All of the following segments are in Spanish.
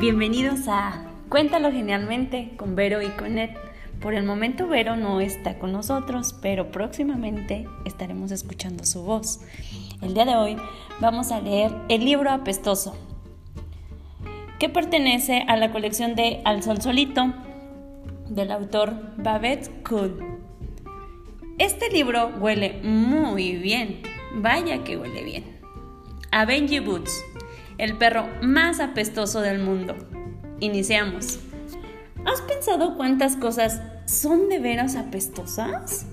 Bienvenidos a Cuéntalo Genialmente con Vero y con Ed. Por el momento Vero no está con nosotros, pero próximamente estaremos escuchando su voz. El día de hoy vamos a leer el libro Apestoso, que pertenece a la colección de Al Sol Solito del autor Babette Cool. Este libro huele muy bien, vaya que huele bien. A Boots el perro más apestoso del mundo. Iniciamos. ¿Has pensado cuántas cosas son de veras apestosas?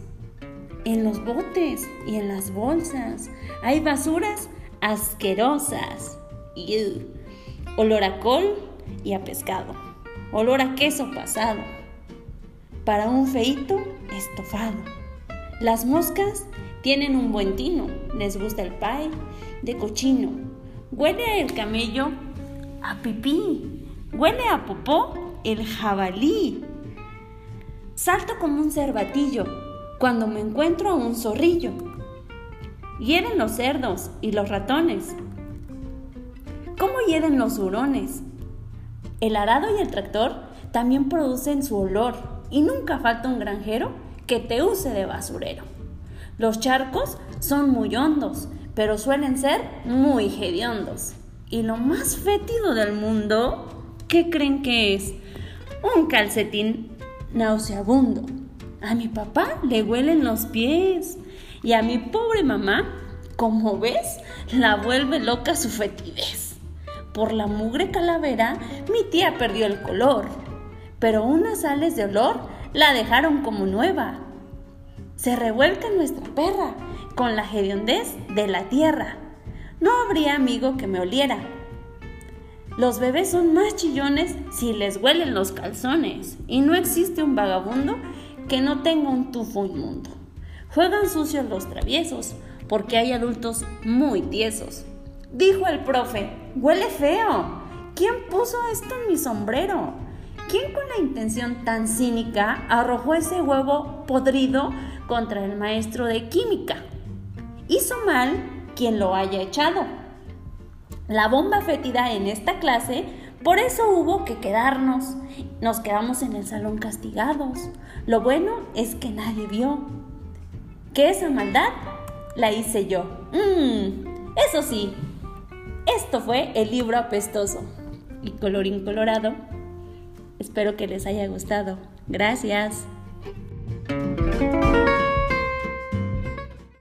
En los botes y en las bolsas hay basuras asquerosas. Olor a col y a pescado. Olor a queso pasado. Para un feito estofado. Las moscas tienen un buen tino. Les gusta el pie de cochino Huele el camello a pipí. Huele a popó el jabalí. Salto como un cervatillo cuando me encuentro a un zorrillo. Hieren los cerdos y los ratones. ¿Cómo hieren los hurones? El arado y el tractor también producen su olor y nunca falta un granjero que te use de basurero. Los charcos son muy hondos pero suelen ser muy hediondos. Y lo más fétido del mundo, ¿qué creen que es? Un calcetín nauseabundo. A mi papá le huelen los pies. Y a mi pobre mamá, como ves, la vuelve loca su fetidez. Por la mugre calavera, mi tía perdió el color. Pero unas sales de olor la dejaron como nueva. Se revuelca nuestra perra con la hediondez de la tierra. No habría amigo que me oliera. Los bebés son más chillones si les huelen los calzones y no existe un vagabundo que no tenga un tufo inmundo. Juegan sucios los traviesos porque hay adultos muy tiesos. Dijo el profe, huele feo. ¿Quién puso esto en mi sombrero? ¿Quién con la intención tan cínica arrojó ese huevo podrido contra el maestro de química? Hizo mal quien lo haya echado. La bomba fétida en esta clase, por eso hubo que quedarnos. Nos quedamos en el salón castigados. Lo bueno es que nadie vio. Que esa maldad la hice yo. Mmm, eso sí, esto fue el libro apestoso. Y colorín colorado, espero que les haya gustado. Gracias.